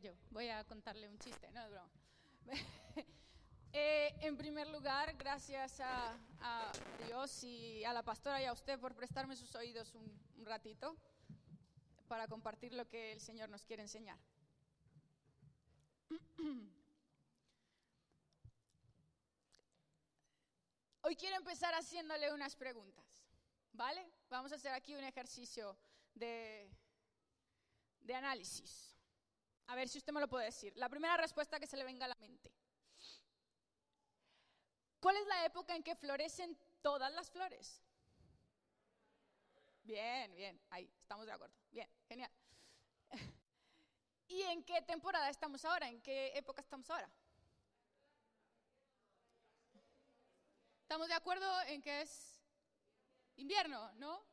yo voy a contarle un chiste, no es broma. Eh, en primer lugar, gracias a, Dios y a la pastora y a usted por prestarme sus oídos un, un ratito para compartir lo que el Señor nos quiere enseñar. Hoy quiero empezar haciéndole unas preguntas, ¿vale? Vamos a hacer aquí un ejercicio de, de análisis. A ver si usted me lo puede decir. La primera respuesta que se le venga a la mente. ¿Cuál es la época en que florecen todas las flores? Bien, bien, ahí, estamos de acuerdo. Bien, genial. ¿Y en qué temporada estamos ahora? ¿En qué época estamos ahora? ¿Estamos de acuerdo en que es invierno, no?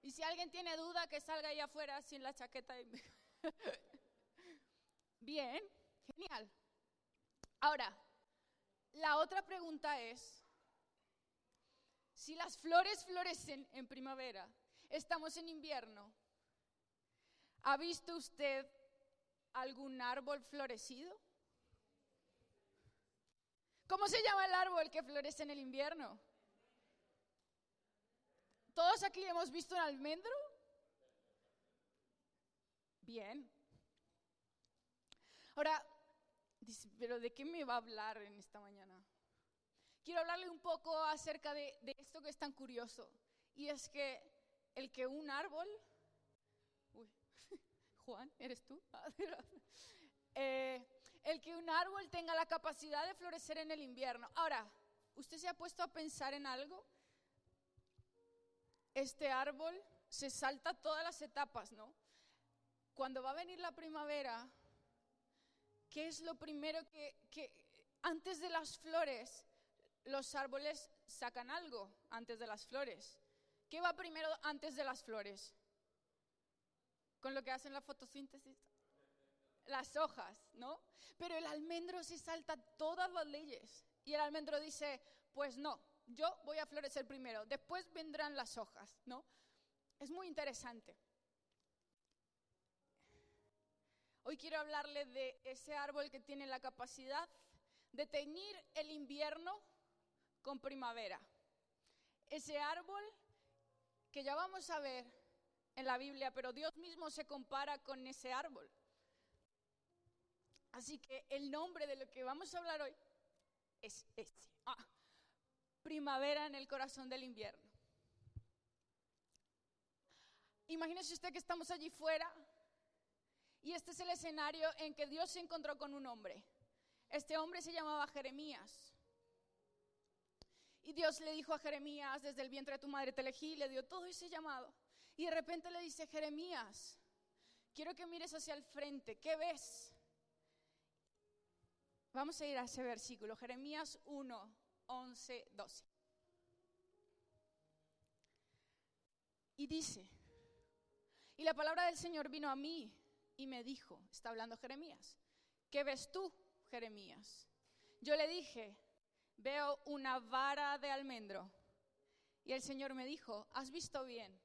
Y si alguien tiene duda, que salga ahí afuera sin la chaqueta. Bien, genial. Ahora, la otra pregunta es, si las flores florecen en primavera, estamos en invierno, ¿ha visto usted algún árbol florecido? ¿Cómo se llama el árbol que florece en el invierno? ¿Todos aquí hemos visto un almendro? Bien. Ahora, pero ¿de qué me va a hablar en esta mañana? Quiero hablarle un poco acerca de, esto que es tan curioso. Y es que el que un árbol... Uy, Juan, ¿eres tú? Eh, el que un árbol tenga la capacidad de florecer en el invierno. Ahora, ¿usted se ha puesto a pensar en algo? Este árbol se salta todas las etapas, ¿no? Cuando va a venir la primavera, ¿qué es lo primero que, antes de las flores, los árboles sacan algo antes de las flores? ¿Qué va primero antes de las flores? Con lo que hacen la fotosíntesis las hojas, ¿no? Pero el almendro se salta todas las leyes. Y el almendro dice, pues no, yo voy a florecer primero, después vendrán las hojas, ¿no? Es muy interesante. Hoy quiero hablarle de ese árbol que tiene la capacidad de teñir el invierno con primavera. Ese árbol que ya vamos a ver en la Biblia, pero Dios mismo se compara con ese árbol. Así que el nombre de lo que vamos a hablar hoy es este. Primavera en el corazón del invierno. Imagínese usted que estamos allí fuera y este es el escenario en que Dios se encontró con un hombre. Este hombre se llamaba Jeremías. Y Dios le dijo a Jeremías, desde el vientre de tu madre te elegí, le dio todo ese llamado. Y de repente le dice, Jeremías, quiero que mires hacia el frente, ¿qué ves? Vamos a ir a ese versículo, Jeremías 1, 11, 12. Y dice, y la palabra del Señor vino a mí y me dijo, está hablando Jeremías, ¿qué ves tú, Jeremías? Yo le dije, veo una vara de almendro. Y el Señor me dijo, has visto bien,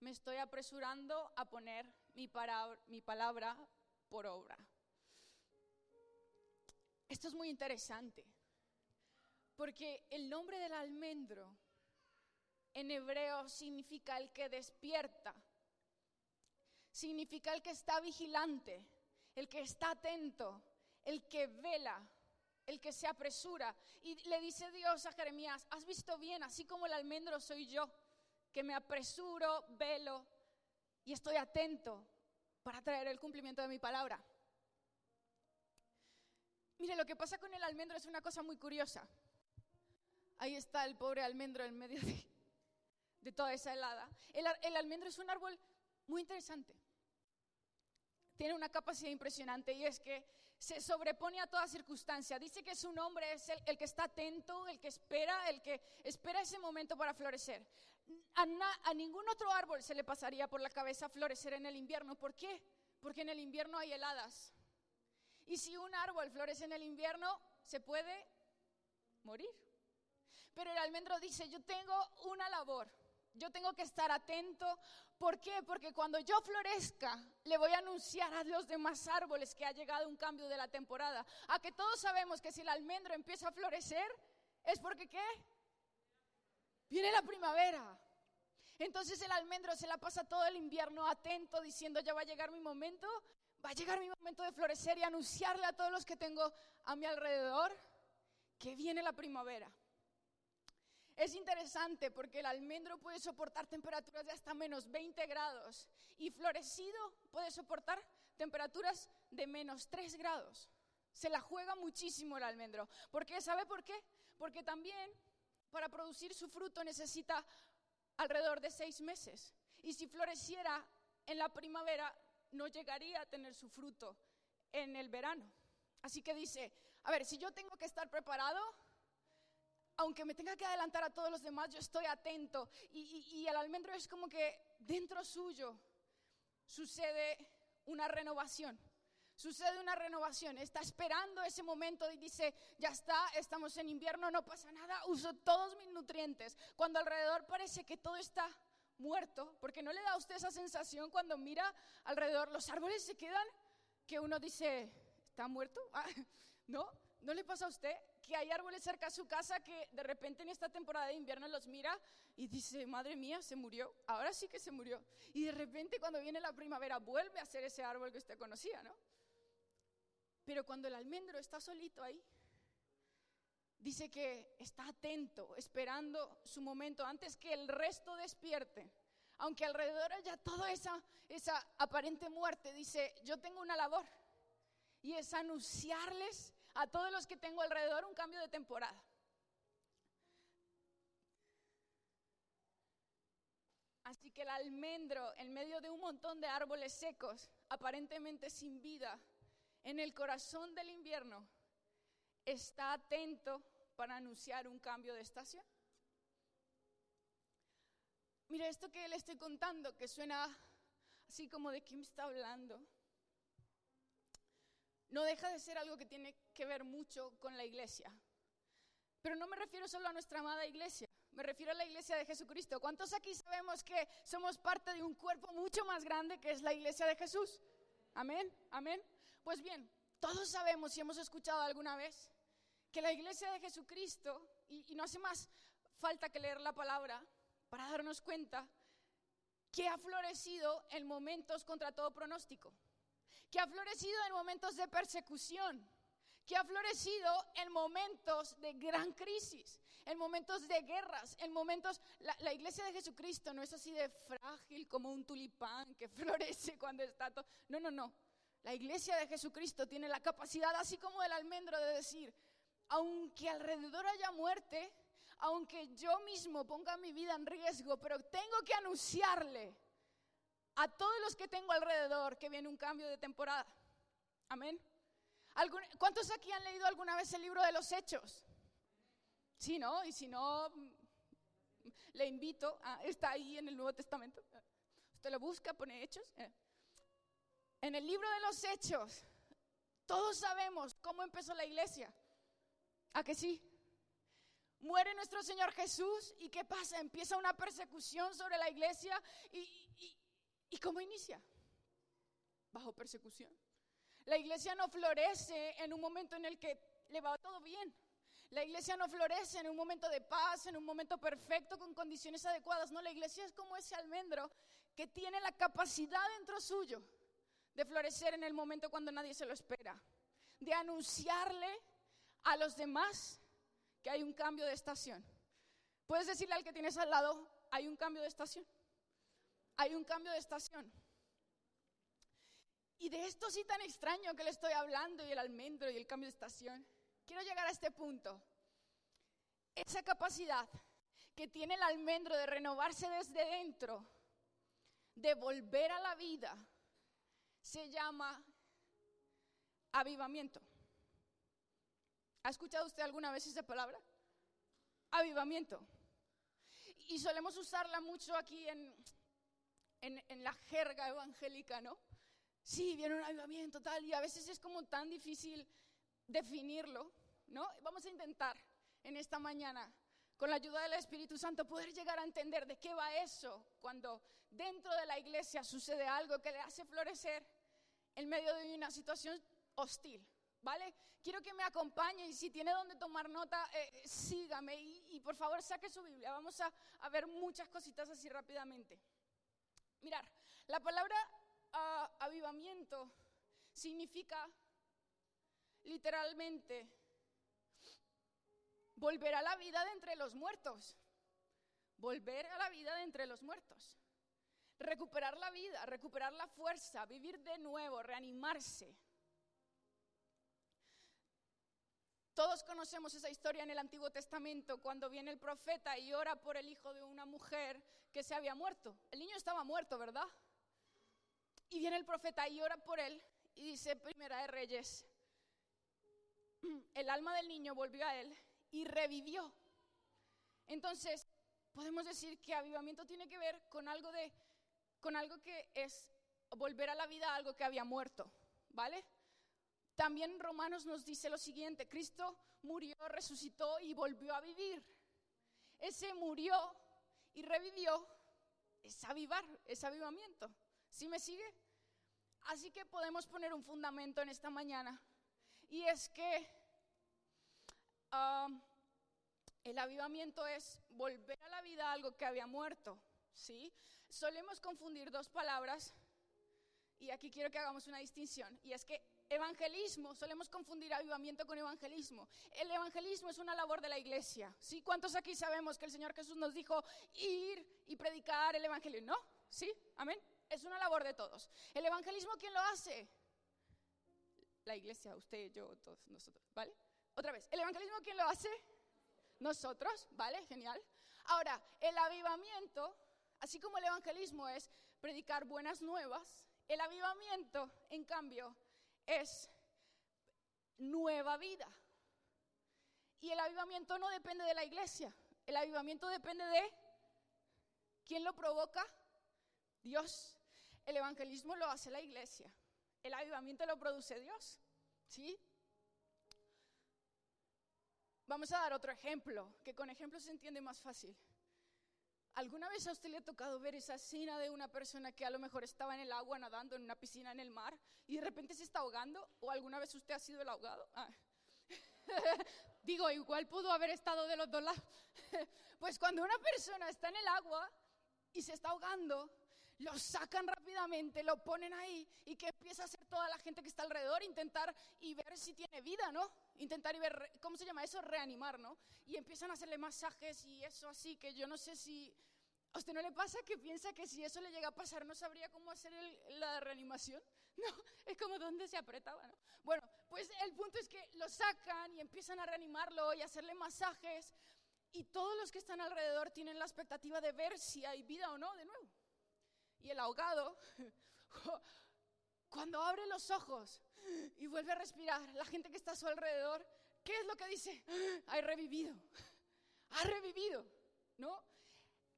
me estoy apresurando a poner mi, mi palabra por obra. Esto es muy interesante, porque el nombre del almendro en hebreo significa el que despierta, significa el que está vigilante, el que está atento, el que vela, el que se apresura. Y le dice Dios a Jeremías, has visto bien, así como el almendro soy yo, que me apresuro, velo y estoy atento para traer el cumplimiento de mi palabra. Mire, lo que pasa con el almendro es una cosa muy curiosa. Ahí está el pobre almendro en medio de, toda esa helada. El, almendro es un árbol muy interesante. Tiene una capacidad impresionante y es que se sobrepone a toda circunstancia. Dice que su nombre es el, que está atento, el que espera, el que espera ese momento para florecer. A, a ningún otro árbol se le pasaría por la cabeza florecer en el invierno. ¿Por qué? Porque en el invierno hay heladas. Y si un árbol florece en el invierno, se puede morir. Pero el almendro dice, yo tengo una labor, Yo tengo que estar atento. ¿Por qué? Porque cuando yo florezca, le voy a anunciar a los demás árboles que ha llegado un cambio de la temporada. A que todos sabemos que si el almendro empieza a florecer, es porque ¿qué? Viene la primavera. Entonces el almendro se la pasa todo el invierno atento diciendo, ya va a llegar mi momento, va a llegar mi momento de florecer y anunciarle a todos los que tengo a mi alrededor que viene la primavera. Es interesante porque el almendro puede soportar temperaturas de hasta menos 20 grados y florecido puede soportar temperaturas de menos 3 grados. Se la juega muchísimo el almendro. ¿Por qué? ¿Sabe por qué? Porque también para producir su fruto necesita alrededor de seis meses. Y si floreciera en la primavera, no llegaría a tener su fruto en el verano. Así que dice, a ver, si yo tengo que estar preparado, aunque me tenga que adelantar a todos los demás, yo estoy atento. Y, el almendro es como que dentro suyo sucede una renovación. Sucede una renovación, está esperando ese momento y dice, ya está, estamos en invierno, no pasa nada, uso todos mis nutrientes. Cuando alrededor parece que todo está muerto, porque no le da a usted esa sensación cuando mira alrededor, los árboles se quedan, que uno dice, ¿está muerto? Ah, ¿No? ¿No le pasa a usted que hay árboles cerca de su casa que de repente en esta temporada de invierno los mira y dice, madre mía, se murió, ahora sí que se murió? Y de repente cuando viene la primavera vuelve a ser ese árbol que usted conocía, ¿no? Pero cuando el almendro está solito ahí, dice que está atento, esperando su momento antes que el resto despierte. Aunque alrededor haya toda esa, esa aparente muerte, dice, yo tengo una labor y es anunciarles a todos los que tengo alrededor un cambio de temporada. Así que el almendro, en medio de un montón de árboles secos, aparentemente sin vida, en el corazón del invierno, está atento para anunciar un cambio de estación. Mira, esto que le estoy contando, que suena así como de quién está hablando, no deja de ser algo que tiene que ver mucho con la iglesia. Pero no me refiero solo a nuestra amada iglesia, me refiero a la iglesia de Jesucristo. ¿Cuántos aquí sabemos que somos parte de un cuerpo mucho más grande que es la iglesia de Jesús? Amén, amén. Pues bien, todos sabemos y hemos escuchado alguna vez que la iglesia de Jesucristo, y, no hace más falta que leer la palabra para darnos cuenta, que ha florecido en momentos contra todo pronóstico, que ha florecido en momentos de persecución, que ha florecido en momentos de gran crisis, en momentos de guerras, en momentos... La, iglesia de Jesucristo no es así de frágil como un tulipán que florece cuando está todo... No, no, no. La iglesia de Jesucristo tiene la capacidad, así como el almendro, de decir, aunque alrededor haya muerte, aunque yo mismo ponga mi vida en riesgo, pero tengo que anunciarle a todos los que tengo alrededor que viene un cambio de temporada. Amén. ¿Cuántos aquí han leído alguna vez el libro de los Hechos? Sí, ¿no? Y si no, le invito, a, está ahí en el Nuevo Testamento. Usted lo busca, pone Hechos. Eh. En el libro de los Hechos, todos sabemos cómo empezó la iglesia. ¿A que sí? Muere nuestro Señor Jesús y ¿qué pasa? Empieza una persecución sobre la iglesia y, y, ¿cómo inicia? Bajo persecución. La iglesia no florece en un momento en el que le va todo bien. La iglesia no florece en un momento de paz, en un momento perfecto, con condiciones adecuadas. No, la iglesia es como ese almendro que tiene la capacidad dentro suyo de florecer en el momento cuando nadie se lo espera, de anunciarle a los demás que hay un cambio de estación. Puedes decirle al que tienes al lado, hay un cambio de estación. Hay un cambio de estación. Y de esto sí tan extraño que le estoy hablando y el almendro y el cambio de estación, quiero llegar a este punto. Esa capacidad que tiene el almendro de renovarse desde dentro, de volver a la vida, se llama avivamiento. ¿Ha escuchado usted alguna vez esa palabra? Avivamiento. Y solemos usarla mucho aquí en, en, la jerga evangélica, ¿no? Sí, viene un avivamiento tal, y a veces es como tan difícil definirlo, ¿no? Vamos a intentar en esta mañana con la ayuda del Espíritu Santo, poder llegar a entender de qué va eso cuando dentro de la iglesia sucede algo que le hace florecer en medio de una situación hostil. ¿Vale? Quiero que me acompañe y si tiene donde tomar nota, eh, sígame y, por favor saque su Biblia. Vamos a, ver muchas cositas así rápidamente. Mirar, la palabra ah, avivamiento significa literalmente volver a la vida de entre los muertos. Volver a la vida de entre los muertos. Recuperar la vida, recuperar la fuerza, vivir de nuevo, reanimarse. Todos conocemos esa historia en el Antiguo Testamento cuando viene el profeta y ora por el hijo de una mujer que se había muerto. El niño estaba muerto, ¿verdad? Y viene el profeta y ora por él y dice, Primera de Reyes, el alma del niño volvió a él y revivió. Entonces, podemos decir que avivamiento tiene que ver con algo de con algo que es volver a la vida algo que había muerto, ¿vale? También Romanos nos dice lo siguiente, Cristo murió, resucitó y volvió a vivir. Ese murió y revivió es avivar, es avivamiento. ¿Sí me sigue? Así que podemos poner un fundamento en esta mañana y es que um, el avivamiento es volver a la vida algo que había muerto, ¿sí? Solemos confundir dos palabras y aquí quiero que hagamos una distinción y es que evangelismo, solemos confundir avivamiento con evangelismo. El evangelismo es una labor de la iglesia, ¿sí? ¿Cuántos aquí sabemos que el Señor Jesús nos dijo ir y predicar el evangelio? ¿No? ¿Sí? Amén. Es una labor de todos. ¿El evangelismo quién lo hace? La iglesia, usted, yo, todos nosotros, ¿vale? Otra vez, ¿el evangelismo quién lo hace? Nosotros, ¿vale? Genial. Ahora, el avivamiento, así como el evangelismo es predicar buenas nuevas, el avivamiento, en cambio, es nueva vida. Y el avivamiento no depende de la iglesia, el avivamiento depende de quién lo provoca, Dios. El evangelismo lo hace la iglesia, el avivamiento lo produce Dios. ¿Sí? Vamos a dar otro ejemplo, que con ejemplos se entiende más fácil. ¿Alguna vez a usted le ha tocado ver esa escena de una persona que a lo mejor estaba en el agua nadando en una piscina en el mar y de repente se está ahogando? ¿O alguna vez usted ha sido el ahogado? Ah. Digo, igual pudo haber estado de los dos lados. pues cuando una persona está en el agua y se está ahogando, lo sacan rápidamente, lo ponen ahí y que empieza a hacer toda la gente que está alrededor, intentar y ver si tiene vida, ¿no? Intentar y ver, ¿cómo se llama eso? Reanimar, ¿no? Y empiezan a hacerle masajes y eso así, que yo no sé si... ¿A usted no le pasa que piensa que si eso le llega a pasar no sabría cómo hacer la reanimación? No, es como donde se apretaba, ¿no? Bueno, pues el punto es que lo sacan y empiezan a reanimarlo y hacerle masajes y todos los que están alrededor tienen la expectativa de ver si hay vida o no de nuevo. Y el ahogado, cuando abre los ojos y vuelve a respirar, la gente que está a su alrededor, ¿qué es lo que dice? Ha revivido, ha revivido, ¿no?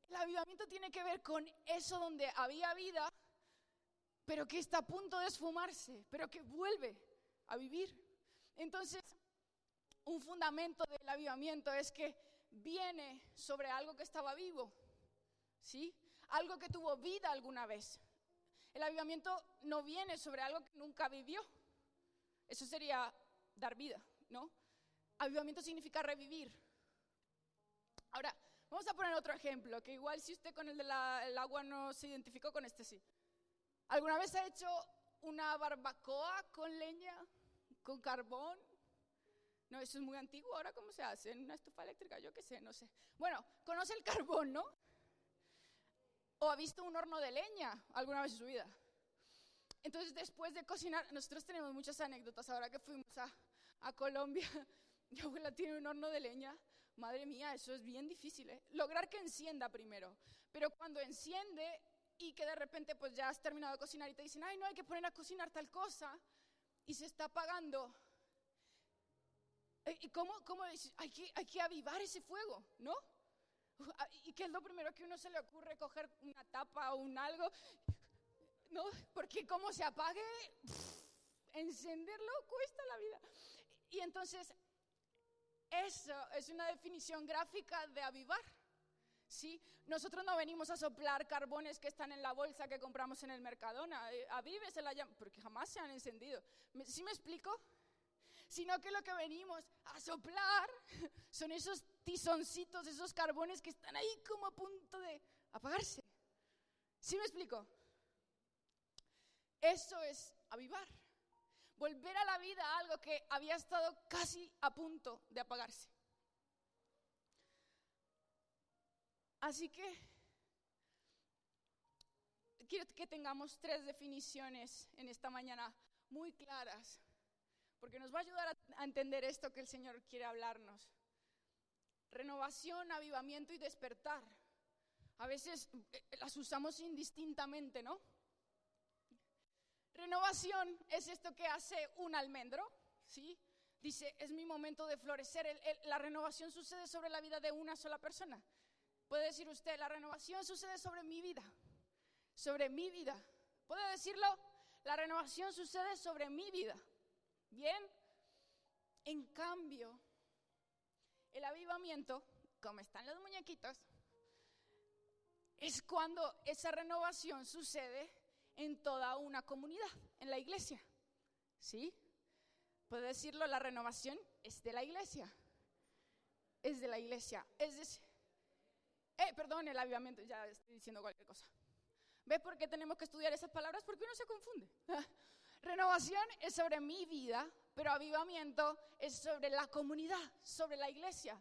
El avivamiento tiene que ver con eso donde había vida, pero que está a punto de esfumarse, pero que vuelve a vivir. Entonces, un fundamento del avivamiento es que viene sobre algo que estaba vivo, ¿sí? algo que tuvo vida alguna vez. El avivamiento no viene sobre algo que nunca vivió. Eso sería dar vida, ¿no? Avivamiento significa revivir. Ahora, vamos a poner otro ejemplo, que igual si usted con el del agua no se identificó, con este sí. ¿Alguna vez ha hecho una barbacoa con leña, con carbón? No, eso es muy antiguo. Ahora, ¿cómo se hace? ¿En una estufa eléctrica? Yo qué sé, no sé. Bueno, conoce el carbón, ¿no? O ha visto un horno de leña alguna vez en su vida. Entonces, después de cocinar, nosotros tenemos muchas anécdotas. Ahora que fuimos a, Colombia, mi abuela tiene un horno de leña. Madre mía, eso es bien difícil, ¿eh? Lograr que encienda primero. Pero cuando enciende y que de repente pues ya has terminado de cocinar y te dicen, ay, no, hay que poner a cocinar tal cosa, y se está apagando. ¿Y cómo, cómo hay que, hay que avivar ese fuego, no? Ah, ¿Y qué es lo primero que uno se le ocurre? Coger una tapa o un algo. ¿No? Porque como se apague, encenderlo cuesta la vida. Y entonces, Eso es una definición gráfica de avivar. ¿Sí? Nosotros no venimos a soplar carbones que están en la bolsa que compramos en el Mercadona. Eh, Avives la llama, porque jamás se han encendido. ¿Sí me explico? Sino que lo que venimos a soplar son esos tizoncitos, esos carbones que están ahí como a punto de apagarse. ¿Sí me explico? Eso es avivar. Volver a la vida algo que había estado casi a punto de apagarse. Así que quiero que tengamos tres definiciones en esta mañana muy claras, porque nos va a ayudar a, entender esto que el Señor quiere hablarnos. Renovación, avivamiento y despertar. A veces eh, las usamos indistintamente, ¿no? Renovación es esto que hace un almendro, ¿sí? Dice, es mi momento de florecer. la renovación sucede sobre la vida de una sola persona. Puede decir usted, la renovación sucede sobre mi vida, sobre mi vida. ¿Puede decirlo? La renovación sucede sobre mi vida. Bien. En cambio, el avivamiento, como están los muñequitos, es cuando esa renovación sucede en toda una comunidad, en la iglesia. ¿Sí? Puede decirlo, la renovación es de la iglesia. Es de la iglesia. Es decir, eh, perdón, el avivamiento, ya estoy diciendo cualquier cosa. ¿Ves por qué tenemos que estudiar esas palabras? Porque uno se confunde. Renovación es sobre mi vida, pero avivamiento es sobre la comunidad, sobre la iglesia.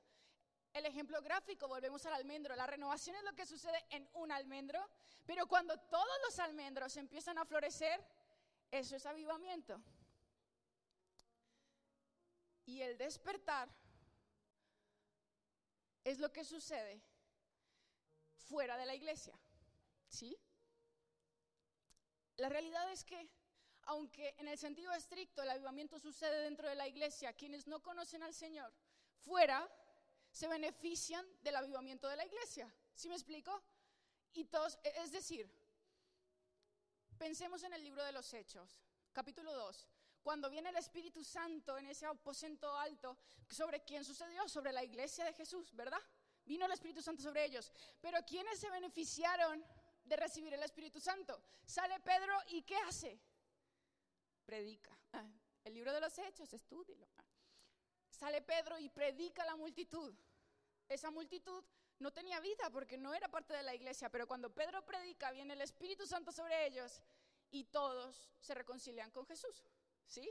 El ejemplo gráfico, volvemos al almendro. La renovación es lo que sucede en un almendro, pero cuando todos los almendros empiezan a florecer, eso es avivamiento. Y el despertar es lo que sucede fuera de la iglesia. ¿Sí? La realidad es que, aunque en el sentido estricto el avivamiento sucede dentro de la iglesia, quienes no conocen al Señor fuera se benefician del avivamiento de la iglesia. ¿Sí me explico? Y todos, e, es decir, pensemos en el libro de los Hechos, capítulo 2. Cuando viene el Espíritu Santo en ese aposento alto, ¿sobre quién sucedió? Sobre la iglesia de Jesús, ¿verdad? Vino el Espíritu Santo sobre ellos. Pero ¿quiénes se beneficiaron de recibir el Espíritu Santo? Sale Pedro y ¿qué hace? Predica. Ah, el libro de los Hechos, estúdilo. Ah. Sale Pedro y predica a la multitud. Esa multitud no tenía vida porque no era parte de la iglesia, pero cuando Pedro predica viene el Espíritu Santo sobre ellos y todos se reconcilian con Jesús. ¿Sí?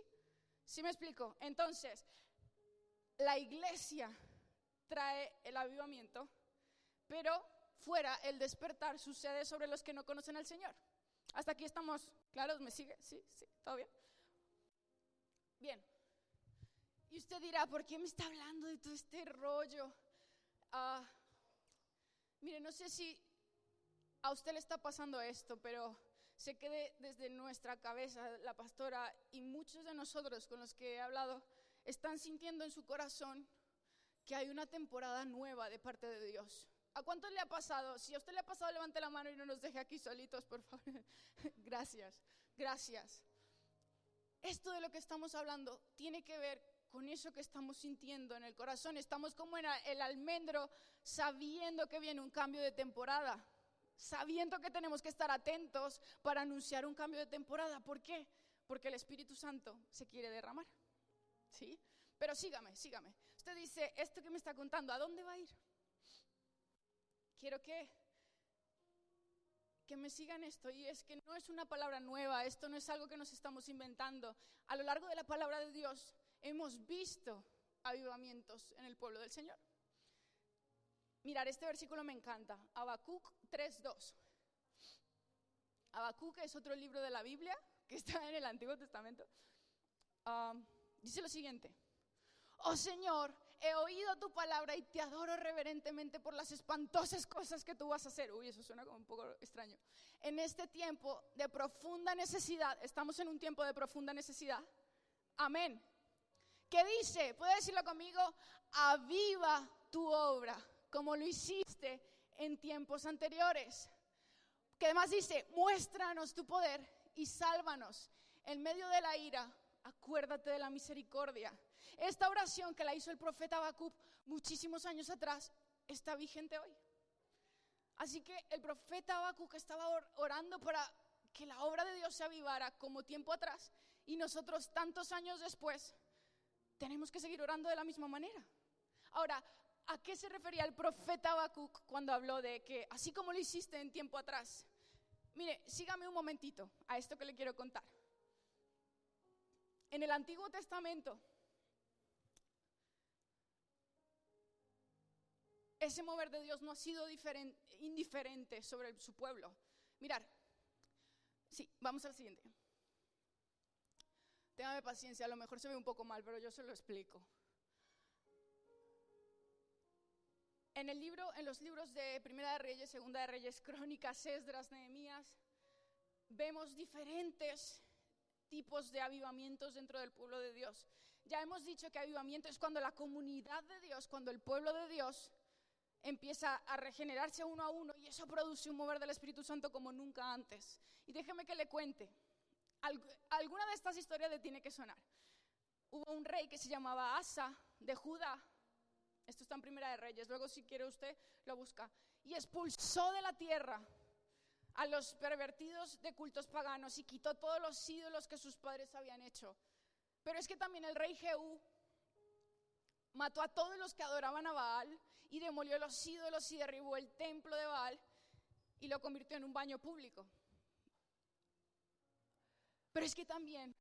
¿Sí me explico? Entonces, la iglesia trae el avivamiento, pero fuera el despertar sucede sobre los que no conocen al Señor. Hasta aquí estamos claros, ¿me sigue? Sí, sí, todo bien. Bien. Y usted dirá, ¿por qué me está hablando de todo este rollo? Ah, mire, no sé si a usted le está pasando esto, pero sé que desde nuestra cabeza, la pastora y muchos de nosotros con los que he hablado, están sintiendo en su corazón que hay una temporada nueva de parte de Dios. ¿A cuántos le ha pasado? Si a usted le ha pasado, levante la mano y no nos deje aquí solitos, por favor. gracias, gracias. Esto de lo que estamos hablando tiene que ver con eso que estamos sintiendo en el corazón. Estamos como en el almendro sabiendo que viene un cambio de temporada, sabiendo que tenemos que estar atentos para anunciar un cambio de temporada. ¿Por qué? Porque el Espíritu Santo se quiere derramar. ¿Sí? Pero sígame, sígame. Usted dice, esto que me está contando, ¿a dónde va a ir? Quiero que, que me sigan esto. Y es que no es una palabra nueva, esto no es algo que nos estamos inventando. A lo largo de la palabra de Dios hemos visto avivamientos en el pueblo del Señor. Mirar, este versículo me encanta. Habacuc 3.2. Habacuc es otro libro de la Biblia que está en el Antiguo Testamento. Ah, dice lo siguiente oh Señor, he oído tu palabra y te adoro reverentemente por las espantosas cosas que tú vas a hacer. Uy, eso suena como un poco extraño. En este tiempo de profunda necesidad, estamos en un tiempo de profunda necesidad. Amén. ¿Qué dice? ¿Puede decirlo conmigo? Aviva tu obra, como lo hiciste en tiempos anteriores. Que además dice, muéstranos tu poder y sálvanos. En medio de la ira, acuérdate de la misericordia. Esta oración que la hizo el profeta Habacuc muchísimos años atrás está vigente hoy. Así que el profeta Habacuc estaba orando para que la obra de Dios se avivara como tiempo atrás y nosotros tantos años después tenemos que seguir orando de la misma manera. Ahora, ¿a qué se refería el profeta Habacuc cuando habló de que así como lo hiciste en tiempo atrás? Mire, sígame un momentito a esto que le quiero contar. En el Antiguo Testamento, ese mover de Dios no ha sido indiferente sobre su pueblo. Mirar, sí, vamos al siguiente. Téngame paciencia, a lo mejor se ve un poco mal, pero yo se lo explico. En el libro, en los libros de Primera de Reyes, Segunda de Reyes, Crónicas, Esdras, Nehemías, vemos diferentes tipos de avivamientos dentro del pueblo de Dios. Ya hemos dicho que avivamiento es cuando la comunidad de Dios, cuando el pueblo de Dios empieza a regenerarse uno a uno y eso produce un mover del Espíritu Santo como nunca antes. Y déjeme que le cuente. alguna de estas historias le tiene que sonar. Hubo un rey que se llamaba Asa de Judá. Esto está en Primera de Reyes. Luego, si quiere usted, lo busca. Y expulsó de la tierra a los pervertidos de cultos paganos y quitó todos los ídolos que sus padres habían hecho. Pero es que también el rey Jehú mató a todos los que adoraban a Baal y demolió los ídolos y derribó el templo de Baal y lo convirtió en un baño público. Pero es que también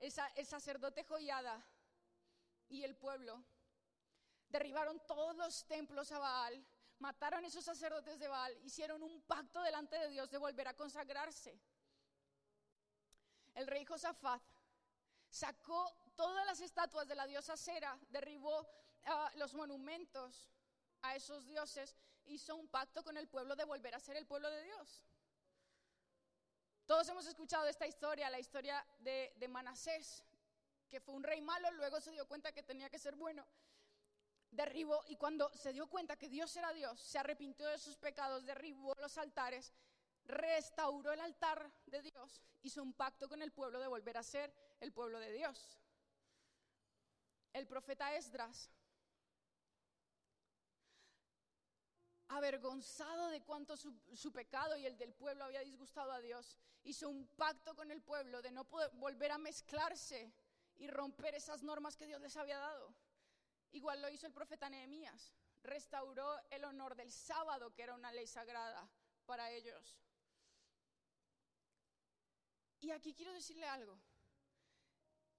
el sacerdote Joyada y el pueblo derribaron todos los templos a Baal, mataron a esos sacerdotes de Baal, hicieron un pacto delante de Dios de volver a consagrarse. El rey Josafat sacó todas las estatuas de la diosa Sera, derribó los monumentos a esos dioses, hizo un pacto con el pueblo de volver a ser el pueblo de Dios. Todos hemos escuchado esta historia, la historia de Manasés, que fue un rey malo, luego se dio cuenta que tenía que ser bueno. Derribó, y cuando se dio cuenta que Dios era Dios, se arrepintió de sus pecados, derribó los altares, restauró el altar de Dios, hizo un pacto con el pueblo de volver a ser el pueblo de Dios el profeta Esdras, avergonzado de cuánto su, pecado y el del pueblo había disgustado a Dios, hizo un pacto con el pueblo de no volver a mezclarse y romper esas normas que Dios les había dado. Igual lo hizo el profeta Nehemías, restauró el honor del sábado, que era una ley sagrada para ellos. Y aquí quiero decirle algo.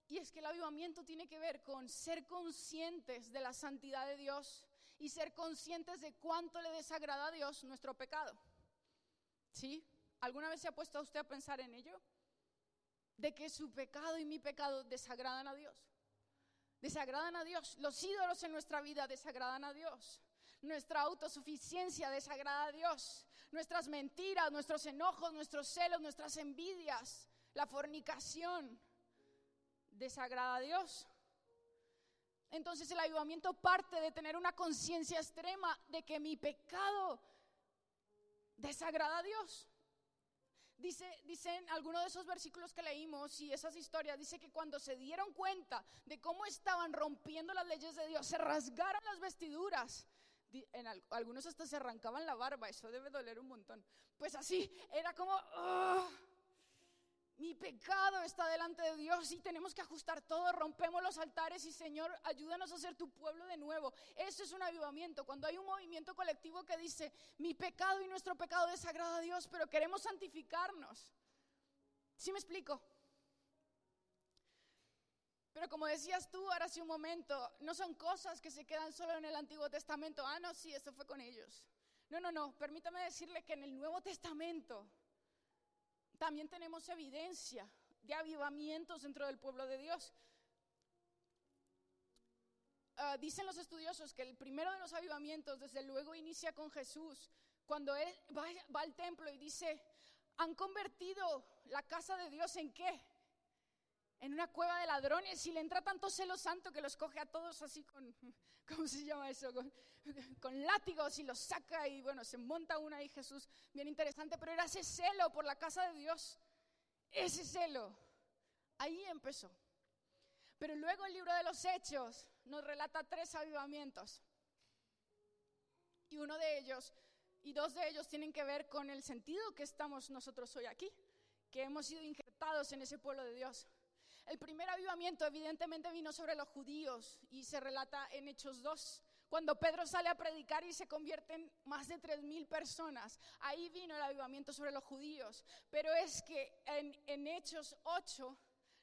Y es que el avivamiento tiene que ver con ser conscientes de la santidad de Dios y ser conscientes de cuánto le desagrada a Dios nuestro pecado. ¿Sí? ¿Alguna vez se ha puesto a usted a pensar en ello? De que su pecado y mi pecado desagradan a Dios. Desagradan a Dios. Los ídolos en nuestra vida desagradan a Dios. Nuestra autosuficiencia desagrada a Dios. Nuestras mentiras, nuestros enojos, nuestros celos, nuestras envidias, la fornicación, desagrada a Dios. Entonces el avivamiento parte de tener una conciencia extrema de que mi pecado desagrada a Dios. Dice, dicen algunos de esos versículos que leímos y esas historias, dice que cuando se dieron cuenta de cómo estaban rompiendo las leyes de Dios, se rasgaron las vestiduras. En algunos hasta se arrancaban la barba, eso debe doler un montón. Pues así, era como... ¡ah! Mi pecado está delante de Dios y tenemos que ajustar todo, rompemos los altares y Señor, ayúdanos a ser tu pueblo de nuevo. Eso es un avivamiento, cuando hay un movimiento colectivo que dice, mi pecado y nuestro pecado desagrada a Dios, pero queremos santificarnos. ¿Sí me explico? Pero como decías tú ahora hace un momento, no son cosas que se quedan solo en el Antiguo Testamento. Ah, no, sí, eso fue con ellos. No, no, no, permítame decirle que en el Nuevo Testamento también tenemos evidencia de avivamientos dentro del pueblo de Dios. Ah, dicen los estudiosos que el primero de los avivamientos, desde luego, inicia con Jesús, cuando él va, va al templo y dice, han convertido la casa de Dios en qué? En una cueva de ladrones y le entra tanto celo santo que los coge a todos así con, ¿cómo se llama eso? Con, con, látigos y los saca y bueno, se monta una ahí Jesús, bien interesante, pero era ese celo por la casa de Dios, ese celo Ahí empezó. Pero luego el libro de los Hechos nos relata tres avivamientos. Y uno de ellos, y dos de ellos tienen que ver con el sentido que estamos nosotros hoy aquí, que hemos sido injertados en ese pueblo de Dios. El primer avivamiento evidentemente vino sobre los judíos y se relata en Hechos 2, cuando Pedro sale a predicar y se convierten más de 3.000 personas. Ahí vino el avivamiento sobre los judíos. Pero es que en, en Hechos 8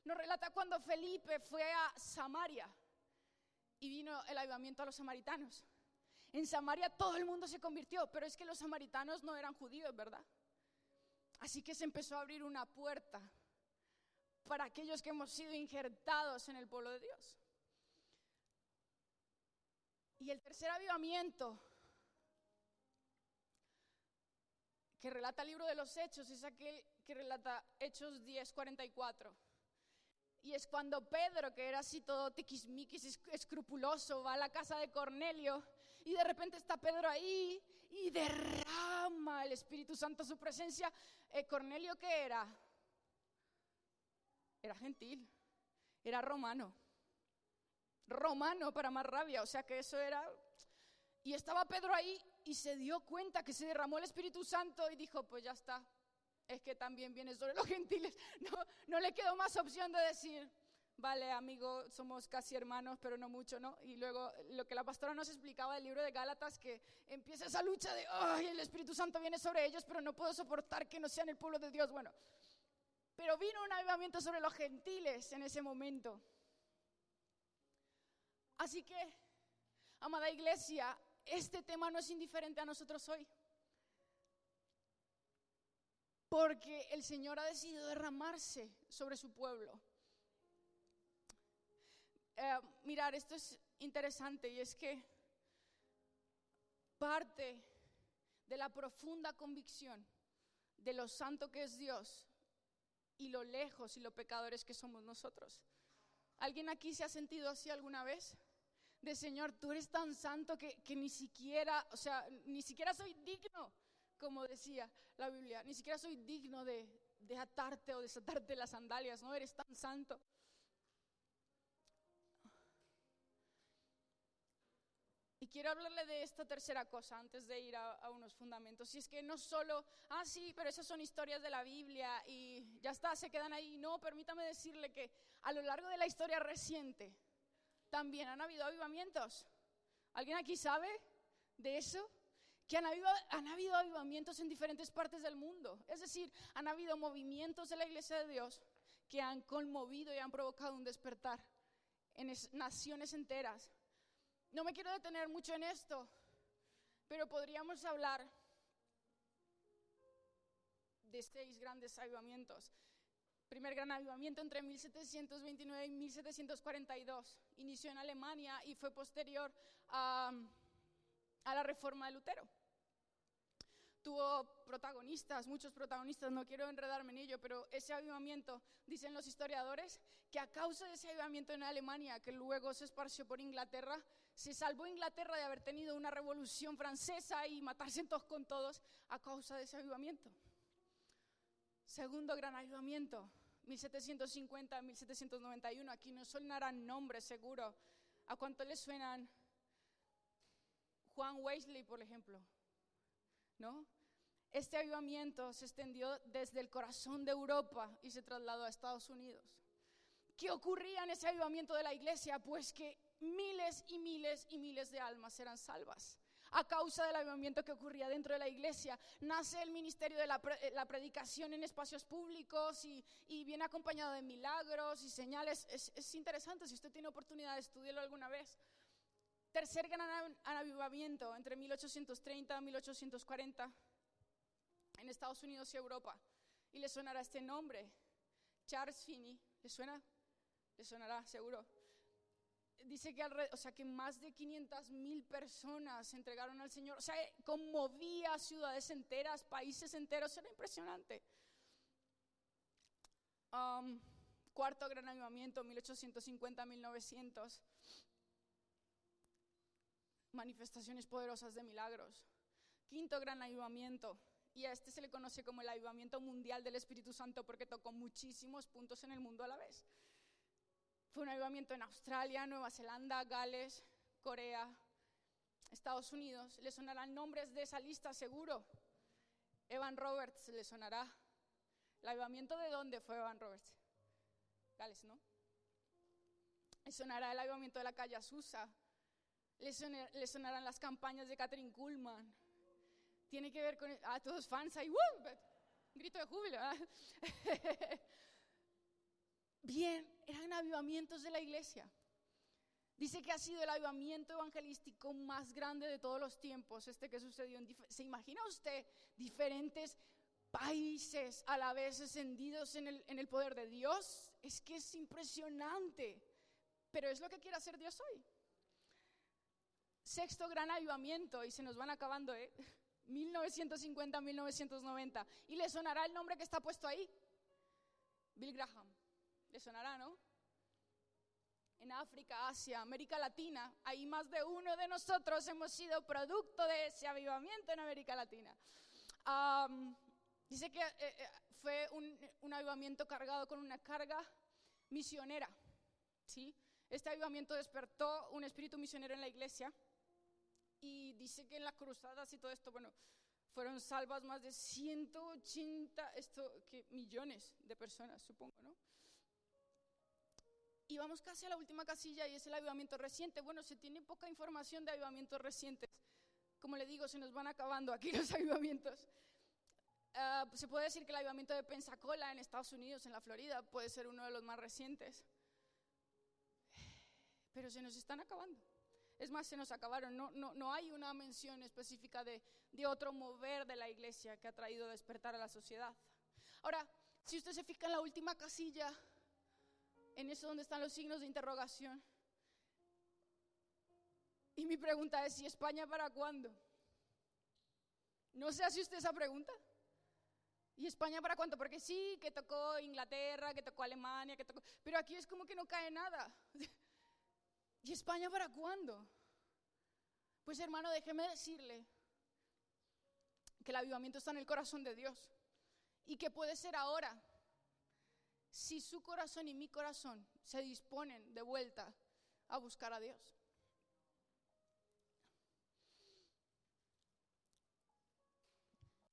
nos relata cuando Felipe fue a Samaria y vino el avivamiento a los samaritanos. En Samaria todo el mundo se convirtió, pero es que los samaritanos no eran judíos, ¿verdad? Así que se empezó a abrir una puerta para aquellos que hemos sido injertados en el pueblo de Dios. Y el tercer avivamiento que relata el libro de los Hechos es aquel que relata Hechos 10, 44. Y es cuando Pedro, que era así todo tiquismiquis, escrupuloso, va a la casa de Cornelio y de repente está Pedro ahí y derrama el Espíritu Santo su presencia. Eh, Cornelio, ¿qué era? Era gentil, era romano. Romano para más rabia, o sea que eso era... Y estaba Pedro ahí y se dio cuenta que se derramó el Espíritu Santo y dijo, pues ya está, es que también viene sobre los gentiles. No, no le quedó más opción de decir, vale, amigo, somos casi hermanos, pero no mucho, ¿no? Y luego lo que la pastora nos explicaba del libro de Gálatas, que empieza esa lucha de, ay, el Espíritu Santo viene sobre ellos, pero no puedo soportar que no sean el pueblo de Dios. Bueno, pero vino un avivamiento sobre los gentiles en ese momento. Así que, amada iglesia, este tema no es indiferente a nosotros hoy porque el Señor ha decidido derramarse sobre su pueblo. Eh, mirar, esto es interesante y es que parte de la profunda convicción de lo santo que es Dios y lo lejos y lo pecadores que somos nosotros. ¿Alguien aquí se ha sentido así alguna vez? De Señor, tú eres tan santo que, que ni siquiera, o sea, ni siquiera soy digno como decía la Biblia, ni siquiera soy digno de, atarte o desatarte las sandalias, no eres tan santo. Y quiero hablarle de esta tercera cosa antes de ir a, unos fundamentos. Y es que no solo, ah, sí, pero esas son historias de la Biblia y ya está, se quedan ahí. No, permítame decirle que a lo largo de la historia reciente también han habido avivamientos. ¿Alguien aquí sabe de eso? que han habido, han habido avivamientos en diferentes partes del mundo. Es decir, han habido movimientos de la iglesia de Dios que han conmovido y han provocado un despertar en naciones enteras. No me quiero detener mucho en esto, pero podríamos hablar de seis grandes avivamientos. Primer gran avivamiento entre 1729 y 1742. Inició en Alemania y fue posterior a la reforma de Lutero. Tuvo protagonistas, muchos protagonistas, no quiero enredarme en ello, pero ese avivamiento, dicen los historiadores, que a causa de ese avivamiento en Alemania, que luego se esparció por Inglaterra, se salvó Inglaterra de haber tenido una revolución francesa y matarse todos con todos a causa de ese avivamiento. Segundo gran avivamiento, 1750-1791, aquí no sonarán nombres seguro. ¿A cuánto le suenan Juan Wesley, por ejemplo, ¿no? Este avivamiento se extendió desde el corazón de Europa y se trasladó a Estados Unidos. ¿Qué ocurría en ese avivamiento de la iglesia? Pues que miles y miles y miles de almas eran salvas. A causa del avivamiento que ocurría dentro de la iglesia, nace el ministerio de la, predicación en espacios públicos y, viene acompañado de milagros y señales. Es, es interesante, si usted tiene oportunidad estudiarlo alguna vez. Tercer gran avivamiento entre 1830 y 1840 en Estados Unidos y Europa. Y le sonará este nombre, Charles Finney. ¿Le suena? Le sonará, seguro. Dice que, o sea, que más de 500 mil personas se entregaron al Señor. O sea, conmovía ciudades enteras, países enteros. Era impresionante. Um, cuarto gran avivamiento, 1850-1900 manifestaciones poderosas de milagros. Quinto gran avivamiento y a este se le conoce como el avivamiento mundial del Espíritu Santo porque tocó muchísimos puntos en el mundo a la vez. Fue un avivamiento en Australia, Nueva Zelanda, Gales, Corea, Estados Unidos. Le sonarán nombres de esa lista seguro. Evan Roberts le sonará. ¿El avivamiento de dónde fue Evan Roberts? Gales, ¿no? Le sonará el avivamiento de la calle Azusa. Le, le sonarán las campañas de Catherine Kuhlman tiene que ver con... Ah, todos fans ahí, grito de júbilo. Bien, eran avivamientos de la iglesia. Dice que ha sido el avivamiento evangelístico más grande de todos los tiempos, este que sucedió en... ¿Se imagina usted diferentes países a la vez encendidos en el, en el poder de Dios? Es que es impresionante, pero es lo que quiere hacer Dios hoy. Sexto gran avivamiento, y se nos van acabando, ¿eh? 1950-1990. Y le sonará el nombre que está puesto ahí. Bill Graham. Le sonará, ¿no? En África, Asia, América Latina, ahí más de uno de nosotros hemos sido producto de ese avivamiento en América Latina. dice que eh, eh, fue un, un, avivamiento cargado con una carga misionera. ¿sí? Este avivamiento despertó un espíritu misionero en la iglesia y dice que en las cruzadas y todo esto, bueno, fueron salvas más de 180 esto, millones de personas, supongo, ¿no? Y vamos casi a la última casilla y es el avivamiento reciente. Bueno, se tiene poca información de avivamientos recientes. Como le digo, se nos van acabando aquí los avivamientos. Ah, se puede decir que el avivamiento de Pensacola en Estados Unidos, en la Florida, puede ser uno de los más recientes. Pero se nos están acabando. Es más, se nos acabaron. No, no, no hay una mención específica de, de otro mover de la iglesia que ha traído despertar a la sociedad. Ahora, si usted se fija en la última casilla, en eso donde están los signos de interrogación, y mi pregunta es, ¿y España para cuándo? ¿No se hace usted esa pregunta? ¿Y España para cuándo? Porque sí, que tocó Inglaterra, que tocó Alemania, que tocó... Pero aquí es como que no cae nada. ¿Y España para cuándo? Pues hermano, déjeme decirle que el avivamiento está en el corazón de Dios y que puede ser ahora si su corazón y mi corazón se disponen de vuelta a buscar a Dios.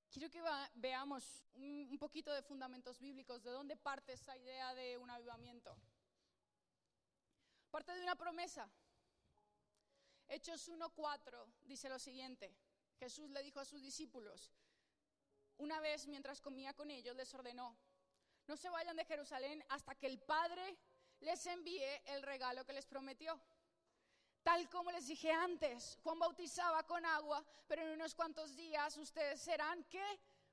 Quiero que veamos un poquito de fundamentos bíblicos, de dónde parte esa idea de un avivamiento. Parte de una promesa. Hechos 1.4 dice lo siguiente. Jesús le dijo a sus discípulos, una vez mientras comía con ellos, les ordenó, no se vayan de Jerusalén hasta que el Padre les envíe el regalo que les prometió. Tal como les dije antes, Juan bautizaba con agua, pero en unos cuantos días ustedes serán que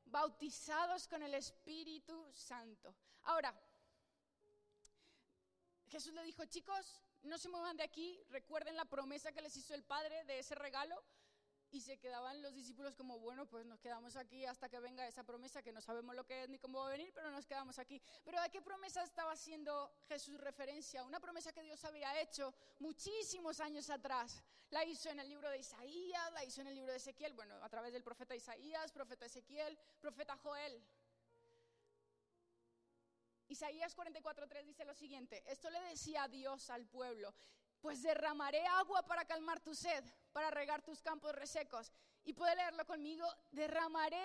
bautizados con el Espíritu Santo. Ahora, Jesús le dijo, chicos, no se muevan de aquí, recuerden la promesa que les hizo el Padre de ese regalo. Y se quedaban los discípulos como, bueno, pues nos quedamos aquí hasta que venga esa promesa, que no sabemos lo que es ni cómo va a venir, pero nos quedamos aquí. Pero ¿a qué promesa estaba haciendo Jesús referencia? Una promesa que Dios había hecho muchísimos años atrás. La hizo en el libro de Isaías, la hizo en el libro de Ezequiel, bueno, a través del profeta Isaías, profeta Ezequiel, profeta Joel. Isaías 44:3 dice lo siguiente, esto le decía Dios al pueblo, pues derramaré agua para calmar tu sed, para regar tus campos resecos. Y puede leerlo conmigo, derramaré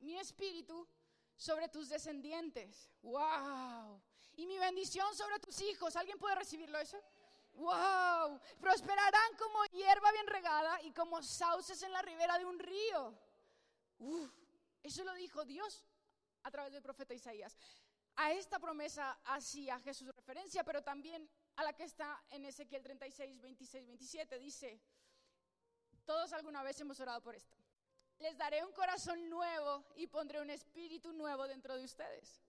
mi espíritu sobre tus descendientes. ¡Wow! Y mi bendición sobre tus hijos. ¿Alguien puede recibirlo eso? ¡Wow! Prosperarán como hierba bien regada y como sauces en la ribera de un río. Uf, eso lo dijo Dios a través del profeta Isaías. A esta promesa hacía Jesús referencia, pero también a la que está en Ezequiel 36, 26, 27. Dice, todos alguna vez hemos orado por esto. Les daré un corazón nuevo y pondré un espíritu nuevo dentro de ustedes.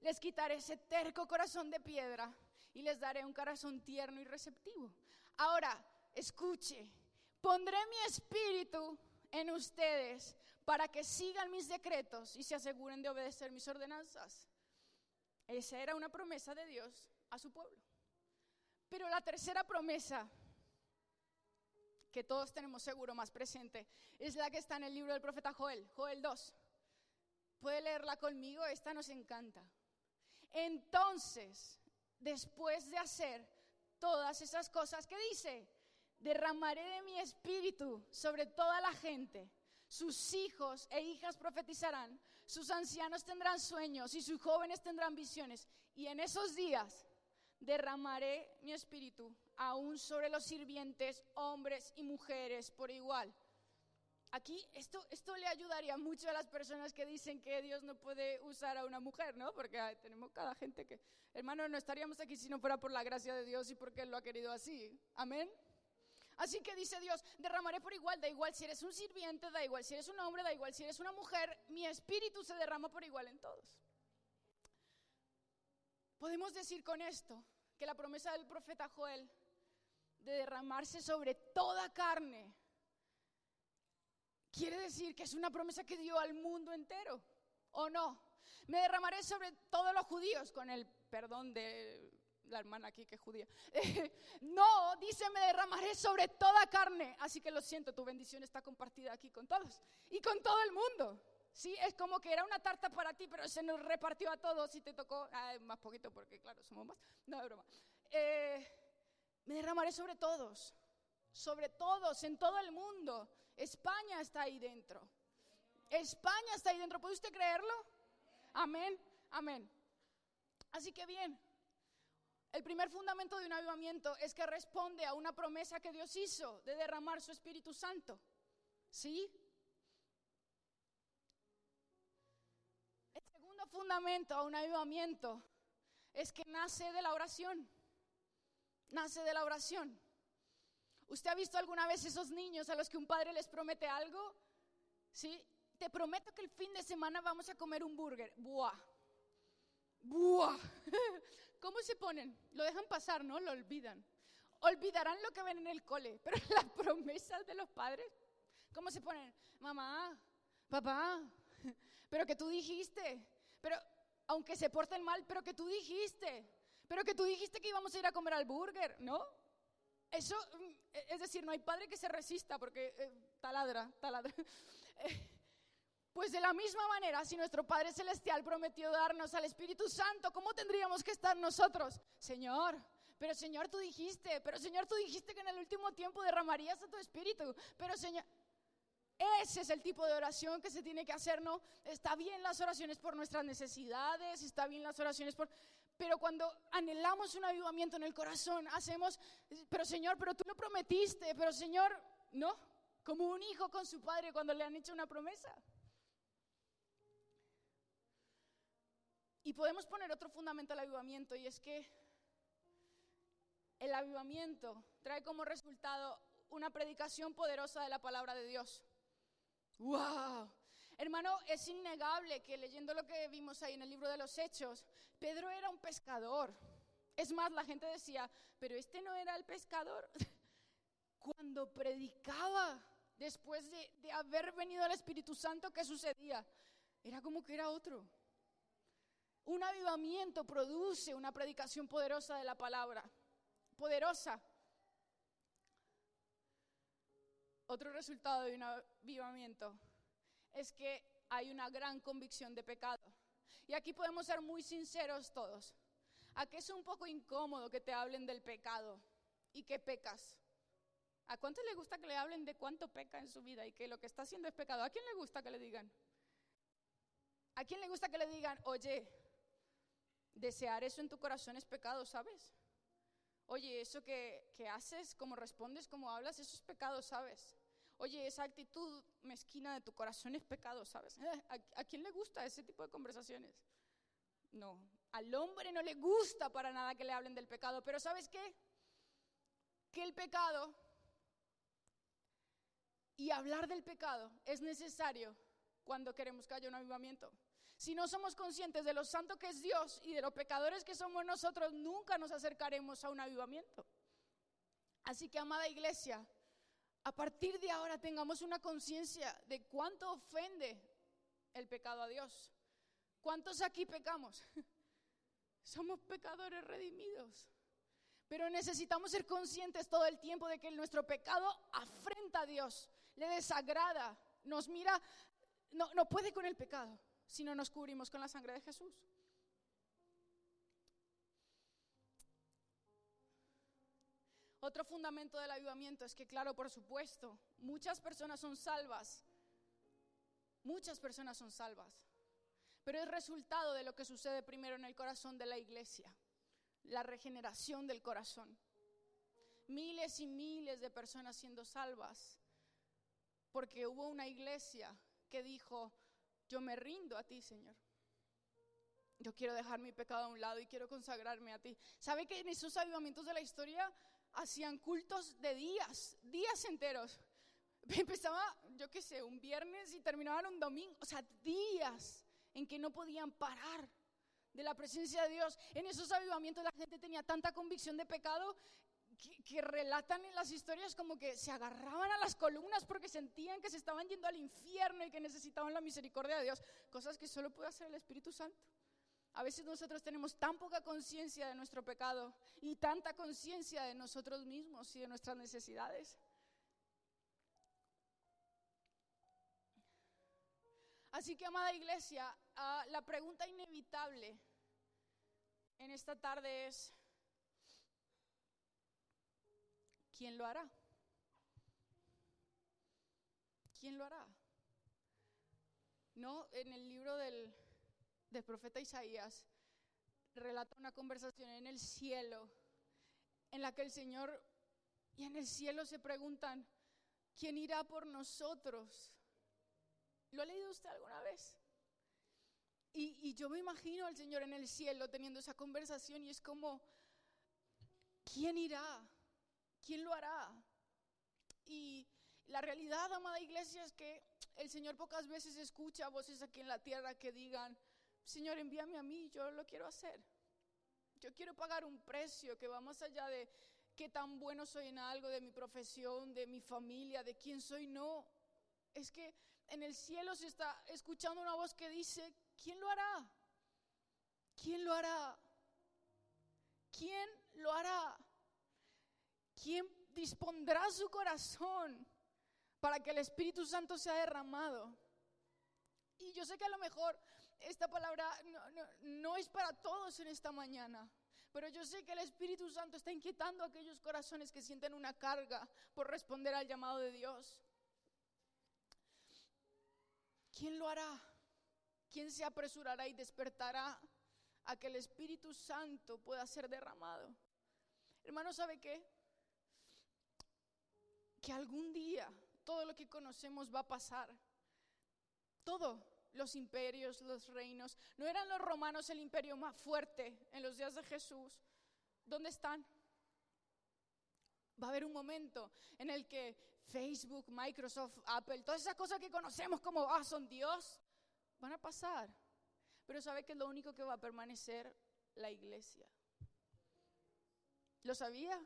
Les quitaré ese terco corazón de piedra y les daré un corazón tierno y receptivo. Ahora, escuche, pondré mi espíritu en ustedes para que sigan mis decretos y se aseguren de obedecer mis ordenanzas. Esa era una promesa de Dios a su pueblo. Pero la tercera promesa que todos tenemos seguro más presente, es la que está en el libro del profeta Joel, Joel 2. ¿Puede leerla conmigo? Esta nos encanta. Entonces, después de hacer todas esas cosas que dice, derramaré de mi espíritu sobre toda la gente. Sus hijos e hijas profetizarán, sus ancianos tendrán sueños y sus jóvenes tendrán visiones. Y en esos días derramaré mi espíritu aún sobre los sirvientes, hombres y mujeres por igual. Aquí esto, esto le ayudaría mucho a las personas que dicen que Dios no puede usar a una mujer, ¿no? Porque tenemos cada gente que, hermano, no estaríamos aquí si no fuera por la gracia de Dios y porque Él lo ha querido así. Amén. Así que dice Dios, derramaré por igual, da igual si eres un sirviente, da igual si eres un hombre, da igual si eres una mujer, mi espíritu se derrama por igual en todos. Podemos decir con esto que la promesa del profeta Joel de derramarse sobre toda carne quiere decir que es una promesa que dio al mundo entero, ¿o no? Me derramaré sobre todos los judíos con el perdón de la hermana aquí que es judía. no, dice, me derramaré sobre toda carne. Así que lo siento, tu bendición está compartida aquí con todos y con todo el mundo. Sí, es como que era una tarta para ti, pero se nos repartió a todos y te tocó, más poquito porque claro, somos más. No, es broma. Eh, me derramaré sobre todos, sobre todos, en todo el mundo. España está ahí dentro. España está ahí dentro. ¿Puede usted creerlo? Amén, amén. Así que bien, el primer fundamento de un avivamiento es que responde a una promesa que Dios hizo de derramar su Espíritu Santo. ¿Sí? El segundo fundamento a un avivamiento es que nace de la oración. Nace de la oración. ¿Usted ha visto alguna vez esos niños a los que un padre les promete algo? ¿Sí? Te prometo que el fin de semana vamos a comer un burger. Buah. Buah. ¿Cómo se ponen? Lo dejan pasar, ¿no? Lo olvidan. Olvidarán lo que ven en el cole, pero las promesas de los padres, ¿cómo se ponen? Mamá, papá, pero que tú dijiste, pero aunque se porten mal, pero que tú dijiste, pero que tú dijiste que íbamos a ir a comer al burger, ¿no? Eso, mm, es decir, no hay padre que se resista porque eh, taladra, taladra. Eh, pues de la misma manera, si nuestro Padre Celestial prometió darnos al Espíritu Santo, ¿cómo tendríamos que estar nosotros? Señor, pero Señor, tú dijiste, pero Señor, tú dijiste que en el último tiempo derramarías a tu Espíritu, pero Señor... Ese es el tipo de oración que se tiene que hacer, ¿no? Está bien las oraciones por nuestras necesidades, está bien las oraciones por... Pero cuando anhelamos un avivamiento en el corazón, hacemos, pero Señor, pero tú lo prometiste, pero Señor, ¿no? Como un hijo con su padre cuando le han hecho una promesa. Y podemos poner otro fundamento al avivamiento y es que el avivamiento trae como resultado una predicación poderosa de la palabra de Dios. ¡Wow! Hermano, es innegable que leyendo lo que vimos ahí en el libro de los Hechos, Pedro era un pescador. Es más, la gente decía, pero este no era el pescador. Cuando predicaba, después de, de haber venido el Espíritu Santo, ¿qué sucedía? Era como que era otro. Un avivamiento produce una predicación poderosa de la palabra. Poderosa. Otro resultado de un avivamiento es que hay una gran convicción de pecado. Y aquí podemos ser muy sinceros todos. ¿A qué es un poco incómodo que te hablen del pecado y que pecas? ¿A cuánto le gusta que le hablen de cuánto peca en su vida y que lo que está haciendo es pecado? ¿A quién le gusta que le digan? ¿A quién le gusta que le digan, oye, Desear eso en tu corazón es pecado, ¿sabes? Oye, eso que, haces, como respondes, como hablas, eso es pecado, ¿sabes? Oye, esa actitud mezquina de tu corazón es pecado, ¿sabes? ¿A, ¿A, quién le gusta ese tipo de conversaciones? No, al hombre no le gusta para nada que le hablen del pecado, pero ¿sabes qué? Que el pecado y hablar del pecado es necesario cuando queremos que haya un avivamiento. Si no somos conscientes de lo santo que es Dios y de los pecadores que somos nosotros, nunca nos acercaremos a un avivamiento. Así que, amada iglesia, a partir de ahora tengamos una conciencia de cuánto ofende el pecado a Dios. ¿Cuántos aquí pecamos? Somos pecadores redimidos. Pero necesitamos ser conscientes todo el tiempo de que nuestro pecado afrenta a Dios, le desagrada, nos mira, no, no puede con el pecado si no nos cubrimos con la sangre de Jesús. Otro fundamento del avivamiento es que, claro, por supuesto, muchas personas son salvas. Muchas personas son salvas. Pero es resultado de lo que sucede primero en el corazón de la iglesia, la regeneración del corazón. Miles y miles de personas siendo salvas porque hubo una iglesia que dijo, yo me rindo a ti, Señor. Yo quiero dejar mi pecado a un lado y quiero consagrarme a ti. ¿Sabe que en esos avivamientos de la historia hacían cultos de días, días enteros. Empezaba, yo qué sé, un viernes y terminaban un domingo, o sea, días en que no podían parar de la presencia de Dios. En esos avivamientos la gente tenía tanta convicción de pecado que, que, relatan en las historias como que se agarraban a las columnas porque sentían que se estaban yendo al infierno y que necesitaban la misericordia de Dios, cosas que solo puede hacer el Espíritu Santo. A veces nosotros tenemos tan poca conciencia de nuestro pecado y tanta conciencia de nosotros mismos y de nuestras necesidades. Así que, amada iglesia, ah, la pregunta inevitable en esta tarde es, ¿quién lo hará? ¿Quién lo hará? No, en el libro del, del profeta Isaías relata una conversación en el cielo en la que el Señor y en el cielo se preguntan, ¿quién irá por nosotros? ¿Lo ha leído usted alguna vez? Y, yo me imagino al Señor en el cielo teniendo esa conversación y es como, ¿quién irá? ¿Quién lo hará? Y la realidad, amada iglesia, es que el Señor pocas veces escucha voces aquí en la tierra que digan, Señor, envíame a mí, yo lo quiero hacer. Yo quiero pagar un precio que va más allá de qué tan bueno soy en algo, de mi profesión, de mi familia, de quién soy. No, es que en el cielo se está escuchando una voz que dice, ¿quién lo hará? ¿Quién lo hará? ¿Quién lo hará? ¿Quién dispondrá su corazón para que el Espíritu Santo sea derramado? Y yo sé que a lo mejor esta palabra no, es para todos en esta mañana. Pero yo sé que el Espíritu Santo está inquietando a aquellos corazones que sienten una carga por responder al llamado de Dios. ¿Quién lo hará? ¿Quién se apresurará y despertará a que el Espíritu Santo pueda ser derramado? Hermano, ¿sabe qué? Que algún día todo lo que conocemos va a pasar. Todo los imperios, los reinos. ¿No eran los romanos el imperio más fuerte en los días de Jesús? ¿Dónde están? Va a haber un momento en el que Facebook, Microsoft, Apple, todas esas cosas que conocemos como, ah, son Dios, van a pasar. Pero ¿sabe que lo único que va a permanecer? La iglesia. ¿Lo sabía?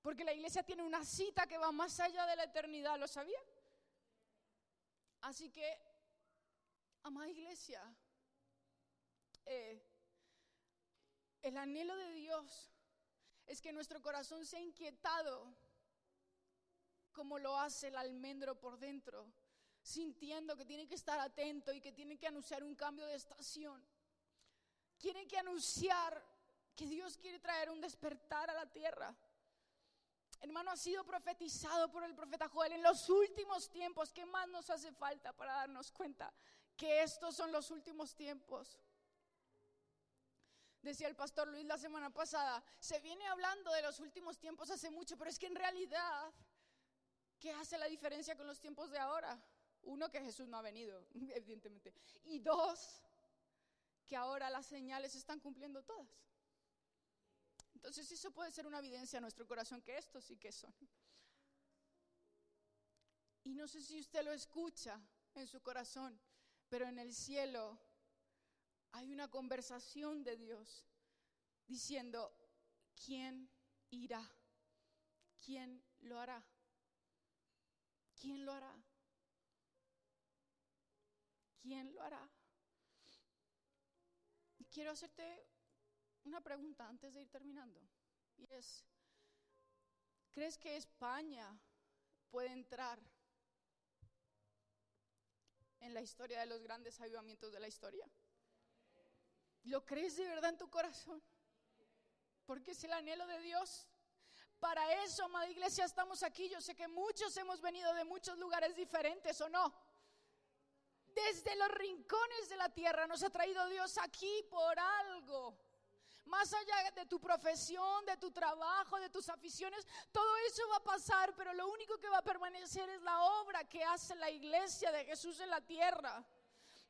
Porque la iglesia tiene una cita que va más allá de la eternidad, ¿lo sabía? Así que Amada iglesia, eh, el anhelo de Dios es que nuestro corazón sea inquietado como lo hace el almendro por dentro, sintiendo que tiene que estar atento y que tiene que anunciar un cambio de estación. Tiene que anunciar que Dios quiere traer un despertar a la tierra. Hermano, ha sido profetizado por el profeta Joel en los últimos tiempos. ¿Qué más nos hace falta para darnos cuenta que estos son los últimos tiempos. Decía el pastor Luis la semana pasada, se viene hablando de los últimos tiempos hace mucho, pero es que en realidad, ¿qué hace la diferencia con los tiempos de ahora? Uno, que Jesús no ha venido, evidentemente. Y dos, que ahora las señales están cumpliendo todas. Entonces eso puede ser una evidencia a nuestro corazón que estos sí que son. Y no sé si usted lo escucha en su corazón, pero en el cielo hay una conversación de Dios diciendo, ¿quién irá? ¿Quién lo hará? ¿Quién lo hará? ¿Quién lo hará? Quiero hacerte una pregunta antes de ir terminando. Y es, ¿crees que España puede entrar en la historia de los grandes avivamientos de la historia? ¿Lo crees de verdad en tu corazón? Porque es el anhelo de Dios. Para eso, amada iglesia, estamos aquí. Yo sé que muchos hemos venido de muchos lugares diferentes, ¿o no? Desde los rincones de la tierra nos ha traído Dios aquí por algo. Más allá de tu profesión, de tu trabajo, de tus aficiones, todo eso va a pasar, pero lo único que va a permanecer es la obra que hace la iglesia de Jesús en la tierra.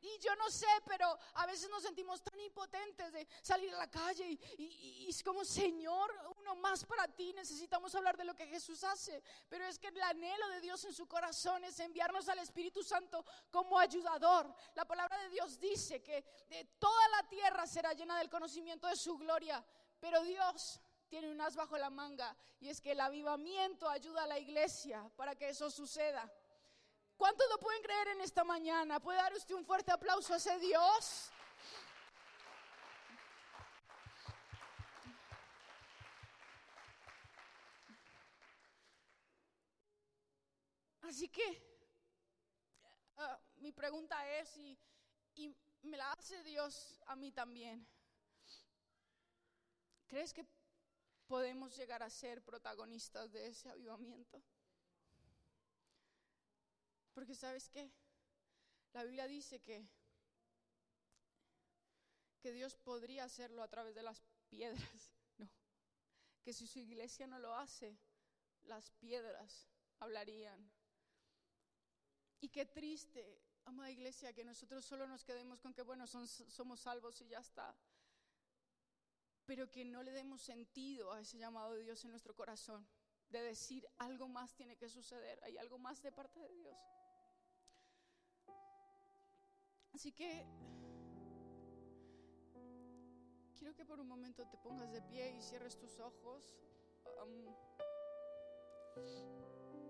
Y yo no sé, pero a veces nos sentimos tan impotentes de salir a la calle y, es como, Señor, uno más para ti, necesitamos hablar de lo que Jesús hace. Pero es que el anhelo de Dios en su corazón es enviarnos al Espíritu Santo como ayudador. La palabra de Dios dice que de toda la tierra será llena del conocimiento de su gloria, pero Dios tiene un as bajo la manga y es que el avivamiento ayuda a la iglesia para que eso suceda. ¿Cuántos lo pueden creer en esta mañana? ¿Puede dar usted un fuerte aplauso a ese Dios? Así que ah, mi pregunta es, y, y me la hace Dios a mí también, ¿crees que podemos llegar a ser protagonistas de ese avivamiento? Porque sabes qué? La Biblia dice que, que Dios podría hacerlo a través de las piedras. No. Que si su iglesia no lo hace, las piedras hablarían. Y qué triste, amada iglesia, que nosotros solo nos quedemos con que, bueno, somos salvos y ya está. Pero que no le demos sentido a ese llamado de Dios en nuestro corazón, de decir algo más tiene que suceder, hay algo más de parte de Dios. Así que quiero que por un momento te pongas de pie y cierres tus ojos. Um,